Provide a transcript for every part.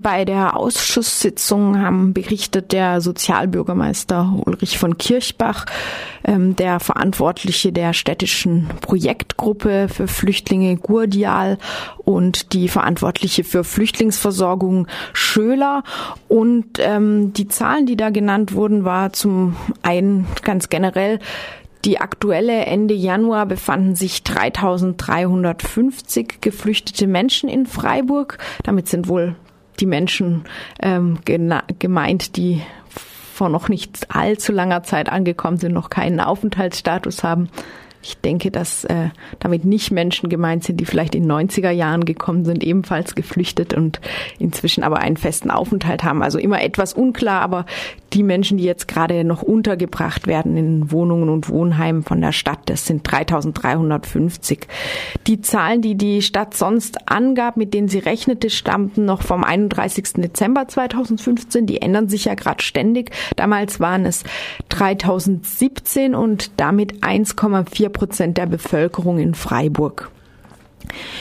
Bei der Ausschusssitzung haben berichtet der Sozialbürgermeister Ulrich von Kirchbach, ähm, der Verantwortliche der städtischen Projektgruppe für Flüchtlinge Gurdial und die Verantwortliche für Flüchtlingsversorgung Schöler. Und ähm, die Zahlen, die da genannt wurden, war zum einen ganz generell die aktuelle Ende Januar befanden sich 3350 geflüchtete Menschen in Freiburg. Damit sind wohl die Menschen ähm, gemeint, die vor noch nicht allzu langer Zeit angekommen sind, noch keinen Aufenthaltsstatus haben. Ich denke, dass äh, damit nicht Menschen gemeint sind, die vielleicht in 90er Jahren gekommen sind, ebenfalls geflüchtet und inzwischen aber einen festen Aufenthalt haben. Also immer etwas unklar, aber die Menschen, die jetzt gerade noch untergebracht werden in Wohnungen und Wohnheimen von der Stadt, das sind 3350. Die Zahlen, die die Stadt sonst angab, mit denen sie rechnete, stammten noch vom 31. Dezember 2015. Die ändern sich ja gerade ständig. Damals waren es 3017 und damit 1,4 Prozent der Bevölkerung in Freiburg.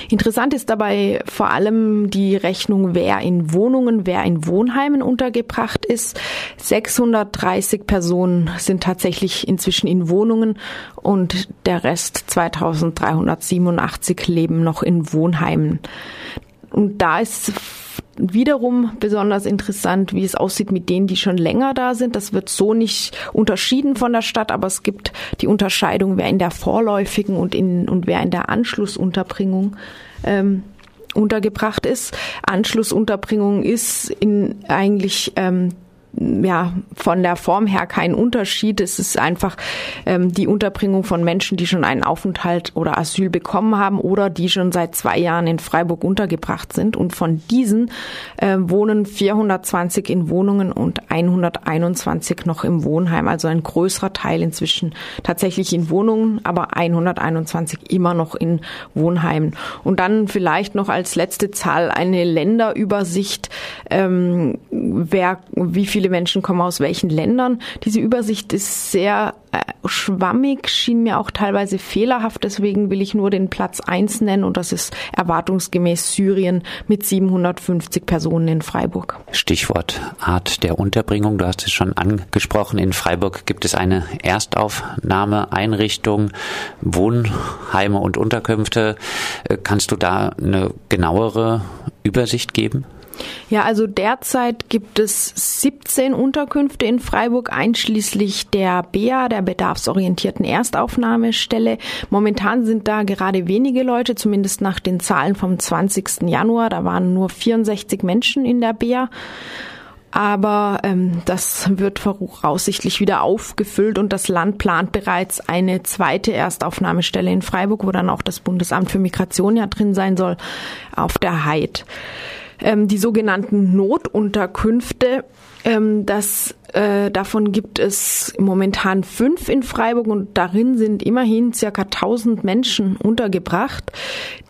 Interessant ist dabei vor allem die Rechnung, wer in Wohnungen, wer in Wohnheimen untergebracht ist. 630 Personen sind tatsächlich inzwischen in Wohnungen und der Rest 2387 leben noch in Wohnheimen. Und da ist wiederum besonders interessant, wie es aussieht mit denen, die schon länger da sind. Das wird so nicht unterschieden von der Stadt, aber es gibt die Unterscheidung, wer in der vorläufigen und, in, und wer in der Anschlussunterbringung ähm, untergebracht ist. Anschlussunterbringung ist in eigentlich ähm, ja von der Form her kein Unterschied. Es ist einfach ähm, die Unterbringung von Menschen, die schon einen Aufenthalt oder Asyl bekommen haben oder die schon seit zwei Jahren in Freiburg untergebracht sind. Und von diesen äh, wohnen 420 in Wohnungen und 121 noch im Wohnheim. Also ein größerer Teil inzwischen tatsächlich in Wohnungen, aber 121 immer noch in Wohnheimen. Und dann vielleicht noch als letzte Zahl eine Länderübersicht, ähm, wer, wie viele viele Menschen kommen aus welchen Ländern. Diese Übersicht ist sehr äh, schwammig, schien mir auch teilweise fehlerhaft. Deswegen will ich nur den Platz eins nennen und das ist erwartungsgemäß Syrien mit 750 Personen in Freiburg. Stichwort Art der Unterbringung. Du hast es schon angesprochen. In Freiburg gibt es eine Erstaufnahmeeinrichtung, Wohnheime und Unterkünfte. Äh, kannst du da eine genauere Übersicht geben? Ja, also derzeit gibt es 17 Unterkünfte in Freiburg, einschließlich der BEA, der bedarfsorientierten Erstaufnahmestelle. Momentan sind da gerade wenige Leute, zumindest nach den Zahlen vom 20. Januar. Da waren nur 64 Menschen in der BEA. Aber ähm, das wird voraussichtlich wieder aufgefüllt und das Land plant bereits eine zweite Erstaufnahmestelle in Freiburg, wo dann auch das Bundesamt für Migration ja drin sein soll, auf der Heid ähm, die sogenannten Notunterkünfte. Ähm, das, äh, davon gibt es momentan fünf in Freiburg und darin sind immerhin circa 1000 Menschen untergebracht.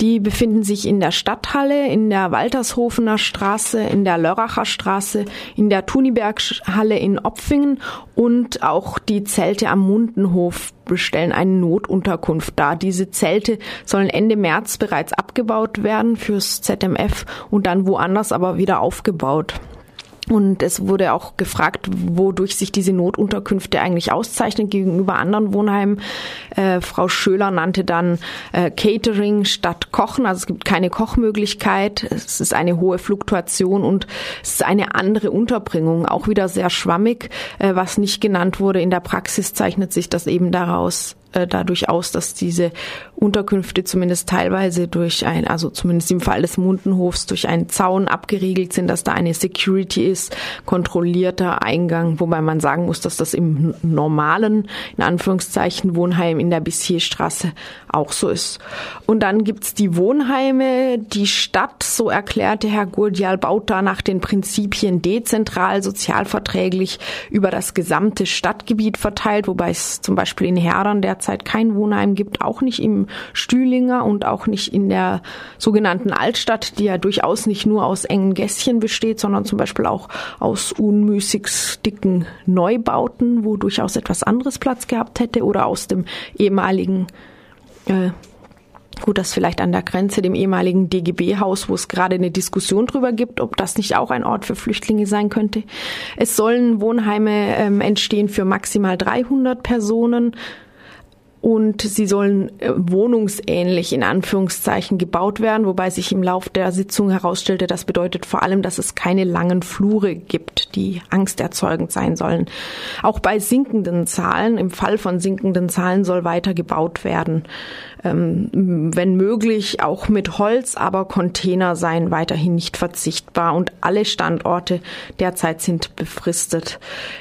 Die befinden sich in der Stadthalle, in der Waltershofener Straße, in der Lörracher Straße, in der Thuniberghalle in Opfingen und auch die Zelte am Mundenhof bestellen eine Notunterkunft dar. Diese Zelte sollen Ende März bereits abgebaut werden fürs ZMF und dann woanders aber wieder aufgebaut. Und es wurde auch gefragt, wodurch sich diese Notunterkünfte eigentlich auszeichnen gegenüber anderen Wohnheimen. Äh, Frau Schöler nannte dann äh, Catering statt Kochen. Also es gibt keine Kochmöglichkeit. Es ist eine hohe Fluktuation und es ist eine andere Unterbringung. Auch wieder sehr schwammig. Äh, was nicht genannt wurde in der Praxis, zeichnet sich das eben daraus dadurch aus, dass diese Unterkünfte zumindest teilweise durch ein, also zumindest im Fall des Mundenhofs, durch einen Zaun abgeriegelt sind, dass da eine Security ist, kontrollierter Eingang, wobei man sagen muss, dass das im normalen, in Anführungszeichen, Wohnheim in der Bissierstraße auch so ist. Und dann gibt's die Wohnheime. Die Stadt, so erklärte Herr Gurdial, baut da nach den Prinzipien dezentral, sozialverträglich über das gesamte Stadtgebiet verteilt, wobei es zum Beispiel in Herdern derzeit kein Wohnheim gibt, auch nicht im Stühlinger und auch nicht in der sogenannten Altstadt, die ja durchaus nicht nur aus engen Gässchen besteht, sondern zum Beispiel auch aus unmüßig dicken Neubauten, wo durchaus etwas anderes Platz gehabt hätte oder aus dem ehemaligen äh, Gut, das vielleicht an der Grenze dem ehemaligen DGB-Haus, wo es gerade eine Diskussion drüber gibt, ob das nicht auch ein Ort für Flüchtlinge sein könnte. Es sollen Wohnheime ähm, entstehen für maximal 300 Personen und sie sollen äh, wohnungsähnlich in Anführungszeichen gebaut werden, wobei sich im Lauf der Sitzung herausstellte, das bedeutet vor allem, dass es keine langen Flure gibt, die angsterzeugend sein sollen. Auch bei sinkenden Zahlen, im Fall von sinkenden Zahlen soll weiter gebaut werden ähm, wenn möglich auch mit Holz, aber Container seien weiterhin nicht verzichtbar und alle Standorte derzeit sind befristet.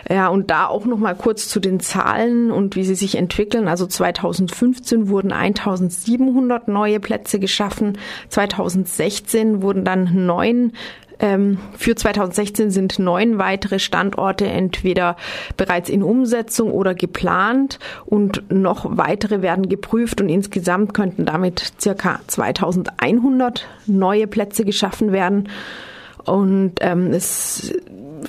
Ja, und da auch noch mal kurz zu den Zahlen und wie sie sich entwickeln. Also 2015 wurden 1700 neue Plätze geschaffen. 2016 wurden dann neun für 2016 sind neun weitere Standorte entweder bereits in Umsetzung oder geplant und noch weitere werden geprüft und insgesamt könnten damit circa 2100 neue Plätze geschaffen werden. Und ähm, es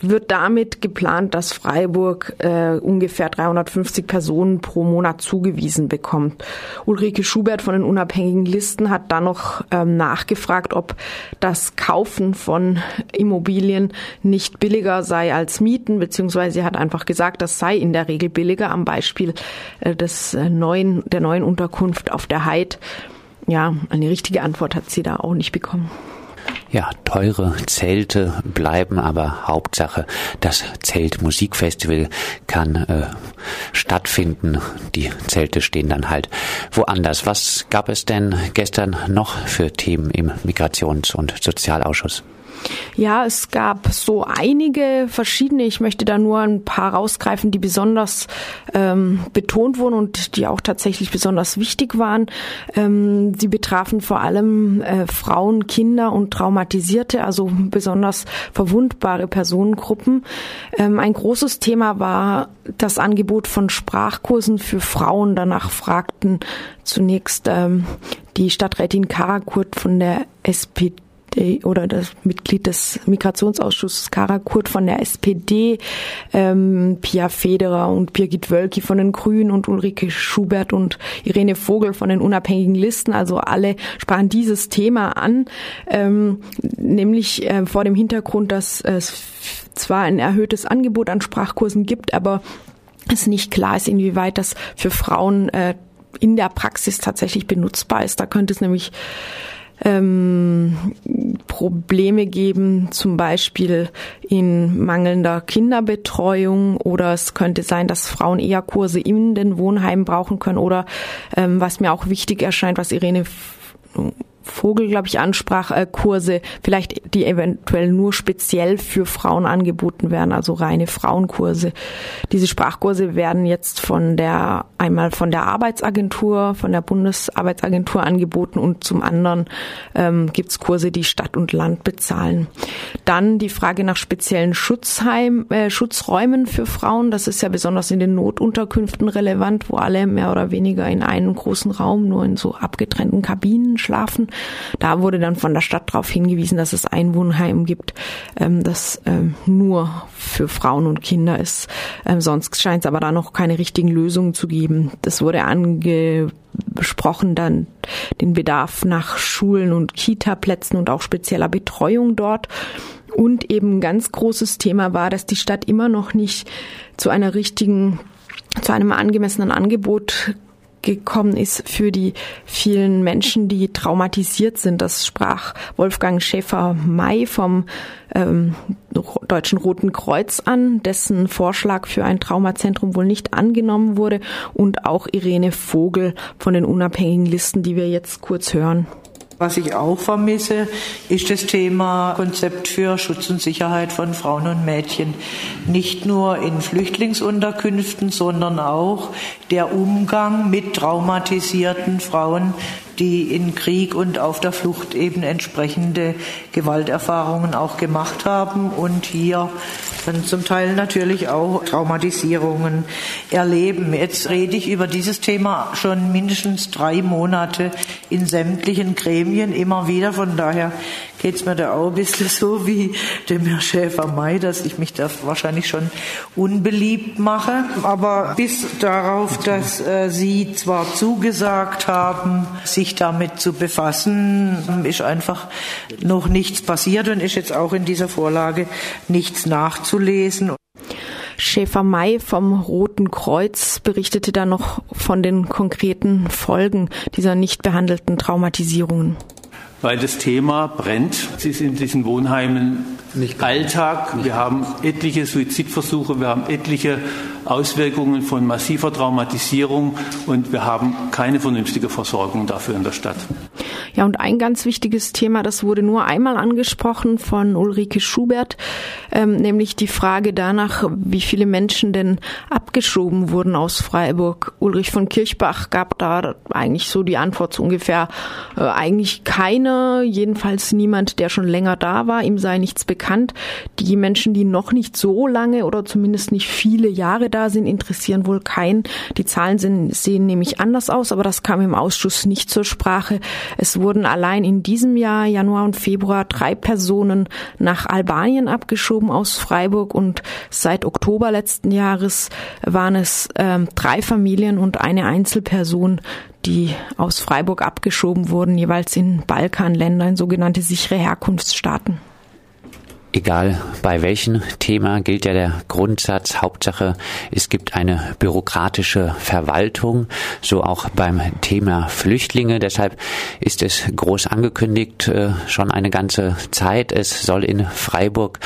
wird damit geplant, dass Freiburg äh, ungefähr 350 Personen pro Monat zugewiesen bekommt. Ulrike Schubert von den unabhängigen Listen hat dann noch ähm, nachgefragt, ob das Kaufen von Immobilien nicht billiger sei als Mieten, beziehungsweise sie hat einfach gesagt, das sei in der Regel billiger am Beispiel äh, des äh, neuen, der neuen Unterkunft auf der Heid. Ja, eine richtige Antwort hat sie da auch nicht bekommen. Ja, teure Zelte bleiben, aber Hauptsache, das Zeltmusikfestival kann äh, stattfinden. Die Zelte stehen dann halt woanders. Was gab es denn gestern noch für Themen im Migrations- und Sozialausschuss? Ja, es gab so einige verschiedene. Ich möchte da nur ein paar rausgreifen, die besonders ähm, betont wurden und die auch tatsächlich besonders wichtig waren. Ähm, sie betrafen vor allem äh, Frauen, Kinder und Traumatisierte, also besonders verwundbare Personengruppen. Ähm, ein großes Thema war das Angebot von Sprachkursen für Frauen. Danach fragten zunächst ähm, die Stadträtin Karakurt von der SPD oder das Mitglied des Migrationsausschusses Kara Kurt von der SPD, ähm, Pia Federer und Birgit Wölki von den Grünen und Ulrike Schubert und Irene Vogel von den unabhängigen Listen. Also alle sprachen dieses Thema an, ähm, nämlich äh, vor dem Hintergrund, dass es zwar ein erhöhtes Angebot an Sprachkursen gibt, aber es nicht klar ist, inwieweit das für Frauen äh, in der Praxis tatsächlich benutzbar ist. Da könnte es nämlich ähm, Probleme geben, zum Beispiel in mangelnder Kinderbetreuung oder es könnte sein, dass Frauen eher Kurse in den Wohnheimen brauchen können oder ähm, was mir auch wichtig erscheint, was Irene Vogel, glaube ich, ansprach, äh, Kurse, vielleicht die eventuell nur speziell für Frauen angeboten werden, also reine Frauenkurse. Diese Sprachkurse werden jetzt von der einmal von der Arbeitsagentur, von der Bundesarbeitsagentur angeboten und zum anderen ähm, gibt Kurse, die Stadt und Land bezahlen. Dann die Frage nach speziellen Schutzheim, äh, Schutzräumen für Frauen. Das ist ja besonders in den Notunterkünften relevant, wo alle mehr oder weniger in einem großen Raum nur in so abgetrennten Kabinen schlafen. Da wurde dann von der Stadt darauf hingewiesen, dass es ein Wohnheim gibt, ähm, das ähm, nur für Frauen und Kinder ist. Ähm, sonst scheint es aber da noch keine richtigen Lösungen zu geben. Das wurde angesprochen dann den Bedarf nach Schulen und Kita-Plätzen und auch spezieller Betreuung dort. Und eben ganz großes Thema war, dass die Stadt immer noch nicht zu einer richtigen zu einem angemessenen Angebot gekommen ist für die vielen Menschen, die traumatisiert sind. Das sprach Wolfgang Schäfer-May vom ähm, Deutschen Roten Kreuz an, dessen Vorschlag für ein Traumazentrum wohl nicht angenommen wurde und auch Irene Vogel von den unabhängigen Listen, die wir jetzt kurz hören. Was ich auch vermisse, ist das Thema Konzept für Schutz und Sicherheit von Frauen und Mädchen. Nicht nur in Flüchtlingsunterkünften, sondern auch der Umgang mit traumatisierten Frauen, die in Krieg und auf der Flucht eben entsprechende Gewalterfahrungen auch gemacht haben und hier dann zum Teil natürlich auch Traumatisierungen erleben. Jetzt rede ich über dieses Thema schon mindestens drei Monate in sämtlichen Gremien immer wieder. Von daher geht es mir da auch ein bisschen so wie dem Herr Schäfer-May, dass ich mich da wahrscheinlich schon unbeliebt mache. Aber bis darauf, dass äh, Sie zwar zugesagt haben, sich damit zu befassen, ist einfach noch nichts passiert und ist jetzt auch in dieser Vorlage nichts nachzulesen. Schäfer-May vom Roten Kreuz berichtete dann noch von den konkreten Folgen dieser nicht behandelten Traumatisierungen. Weil das Thema brennt. Es ist in diesen Wohnheimen nicht Alltag. Wir haben etliche Suizidversuche, wir haben etliche Auswirkungen von massiver Traumatisierung und wir haben keine vernünftige Versorgung dafür in der Stadt. Ja, und ein ganz wichtiges Thema, das wurde nur einmal angesprochen von Ulrike Schubert, ähm, nämlich die Frage danach, wie viele Menschen denn abgeschoben wurden aus Freiburg. Ulrich von Kirchbach gab da eigentlich so die Antwort so ungefähr, äh, eigentlich keiner, jedenfalls niemand, der schon länger da war, ihm sei nichts bekannt. Die Menschen, die noch nicht so lange oder zumindest nicht viele Jahre da sind, interessieren wohl keinen. Die Zahlen sind, sehen nämlich anders aus, aber das kam im Ausschuss nicht zur Sprache. Es wurden allein in diesem Jahr, Januar und Februar, drei Personen nach Albanien abgeschoben aus Freiburg und seit Oktober letzten Jahres waren es ähm, drei Familien und eine Einzelperson, die aus Freiburg abgeschoben wurden, jeweils in Balkanländern, sogenannte sichere Herkunftsstaaten. Egal bei welchem Thema gilt ja der Grundsatz, Hauptsache es gibt eine bürokratische Verwaltung, so auch beim Thema Flüchtlinge. Deshalb ist es groß angekündigt, äh, schon eine ganze Zeit. Es soll in Freiburg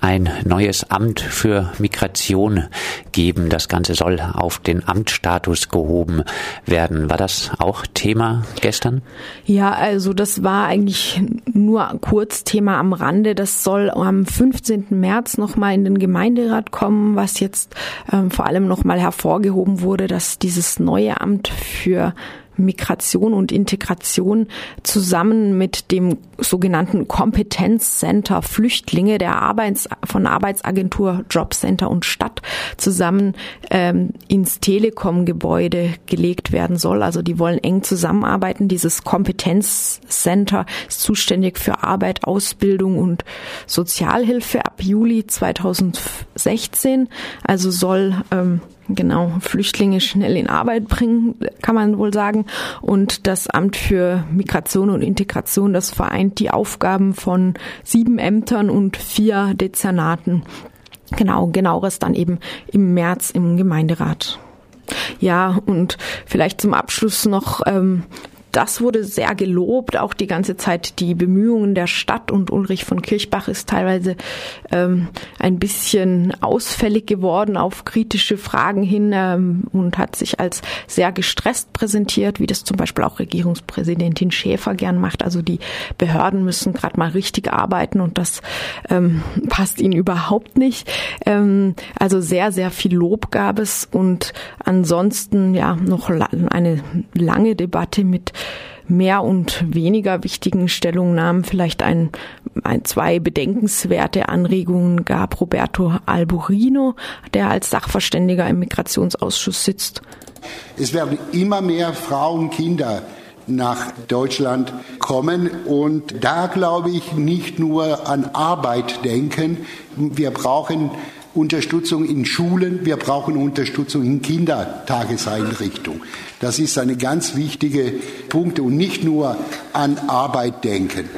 ein neues Amt für Migration geben. Das Ganze soll auf den Amtsstatus gehoben werden. War das auch Thema gestern? Ja, also das war eigentlich nur kurz Thema am Rande. Das soll am 15. März nochmal in den Gemeinderat kommen, was jetzt ähm, vor allem nochmal hervorgehoben wurde, dass dieses neue Amt für Migration und Integration zusammen mit dem sogenannten Kompetenzcenter Flüchtlinge der Arbeits von Arbeitsagentur Jobcenter und Stadt zusammen ähm, ins Telekom-Gebäude gelegt werden soll. Also die wollen eng zusammenarbeiten. Dieses Kompetenzcenter ist zuständig für Arbeit, Ausbildung und Sozialhilfe ab Juli 2016. Also soll ähm, genau Flüchtlinge schnell in Arbeit bringen, kann man wohl sagen. Und das Amt für Migration und Integration, das vereint die Aufgaben von sieben Ämtern und vier Dezernaten. Genau, genaueres dann eben im März im Gemeinderat. Ja, und vielleicht zum Abschluss noch ähm, das wurde sehr gelobt, auch die ganze Zeit die Bemühungen der Stadt und Ulrich von Kirchbach ist teilweise ähm, ein bisschen ausfällig geworden auf kritische Fragen hin ähm, und hat sich als sehr gestresst präsentiert, wie das zum Beispiel auch Regierungspräsidentin Schäfer gern macht. Also die Behörden müssen gerade mal richtig arbeiten und das ähm, passt ihnen überhaupt nicht. Ähm, also sehr, sehr viel Lob gab es und ansonsten ja noch eine lange Debatte mit mehr und weniger wichtigen Stellungnahmen vielleicht ein, ein zwei bedenkenswerte Anregungen gab Roberto Alborino, der als Sachverständiger im Migrationsausschuss sitzt. Es werden immer mehr Frauen, Kinder nach Deutschland kommen und da glaube ich nicht nur an Arbeit denken, wir brauchen Unterstützung in Schulen, wir brauchen Unterstützung in Kindertageseinrichtungen. Das ist eine ganz wichtige Punkt und nicht nur an Arbeit denken.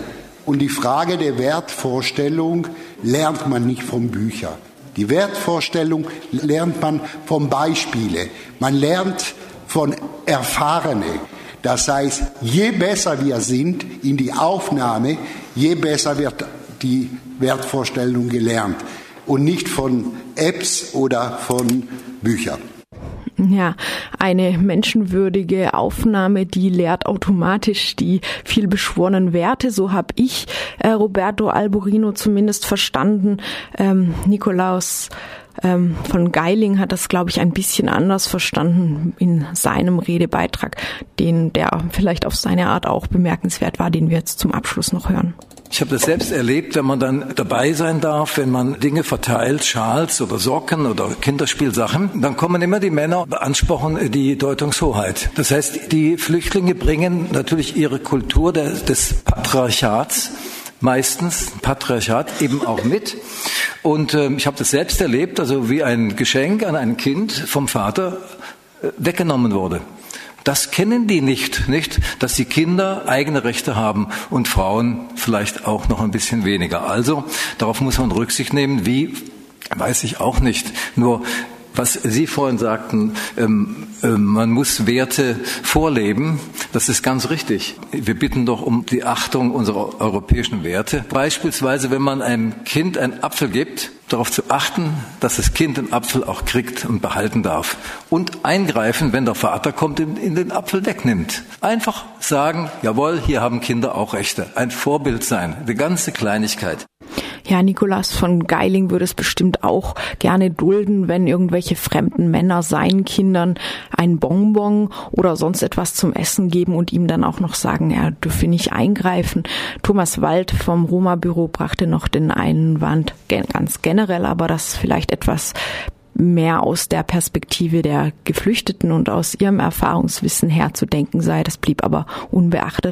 Und die Frage der Wertvorstellung lernt man nicht von Büchern. Die Wertvorstellung lernt man von Beispielen. Man lernt von Erfahrenen. Das heißt, je besser wir sind in die Aufnahme, je besser wird die Wertvorstellung gelernt und nicht von Apps oder von Büchern. Ja, eine menschenwürdige Aufnahme, die lehrt automatisch die vielbeschworenen Werte. So habe ich äh, Roberto Alborino zumindest verstanden. Ähm, Nikolaus ähm, von Geiling hat das, glaube ich, ein bisschen anders verstanden in seinem Redebeitrag, den der vielleicht auf seine Art auch bemerkenswert war, den wir jetzt zum Abschluss noch hören. Ich habe das selbst erlebt, wenn man dann dabei sein darf, wenn man Dinge verteilt, Schals oder Socken oder Kinderspielsachen, dann kommen immer die Männer beanspruchen die Deutungshoheit. Das heißt, die Flüchtlinge bringen natürlich ihre Kultur des Patriarchats meistens Patriarchat eben auch mit. Und äh, ich habe das selbst erlebt, also wie ein Geschenk an ein Kind vom Vater äh, weggenommen wurde. Das kennen die nicht, nicht, dass die Kinder eigene Rechte haben und Frauen vielleicht auch noch ein bisschen weniger. Also darauf muss man Rücksicht nehmen. Wie weiß ich auch nicht. Nur was Sie vorhin sagten, ähm, äh, man muss Werte vorleben, das ist ganz richtig. Wir bitten doch um die Achtung unserer europäischen Werte. Beispielsweise, wenn man einem Kind einen Apfel gibt, darauf zu achten, dass das Kind den Apfel auch kriegt und behalten darf. Und eingreifen, wenn der Vater kommt und in den Apfel wegnimmt. Einfach sagen, jawohl, hier haben Kinder auch Rechte. Ein Vorbild sein. Die ganze Kleinigkeit. Ja, Nikolas von Geiling würde es bestimmt auch gerne dulden, wenn irgendwelche fremden Männer seinen Kindern ein Bonbon oder sonst etwas zum Essen geben und ihm dann auch noch sagen, er dürfe nicht eingreifen. Thomas Wald vom Roma-Büro brachte noch den Einwand ganz generell, aber das vielleicht etwas mehr aus der Perspektive der Geflüchteten und aus ihrem Erfahrungswissen herzudenken sei. Das blieb aber unbeachtet.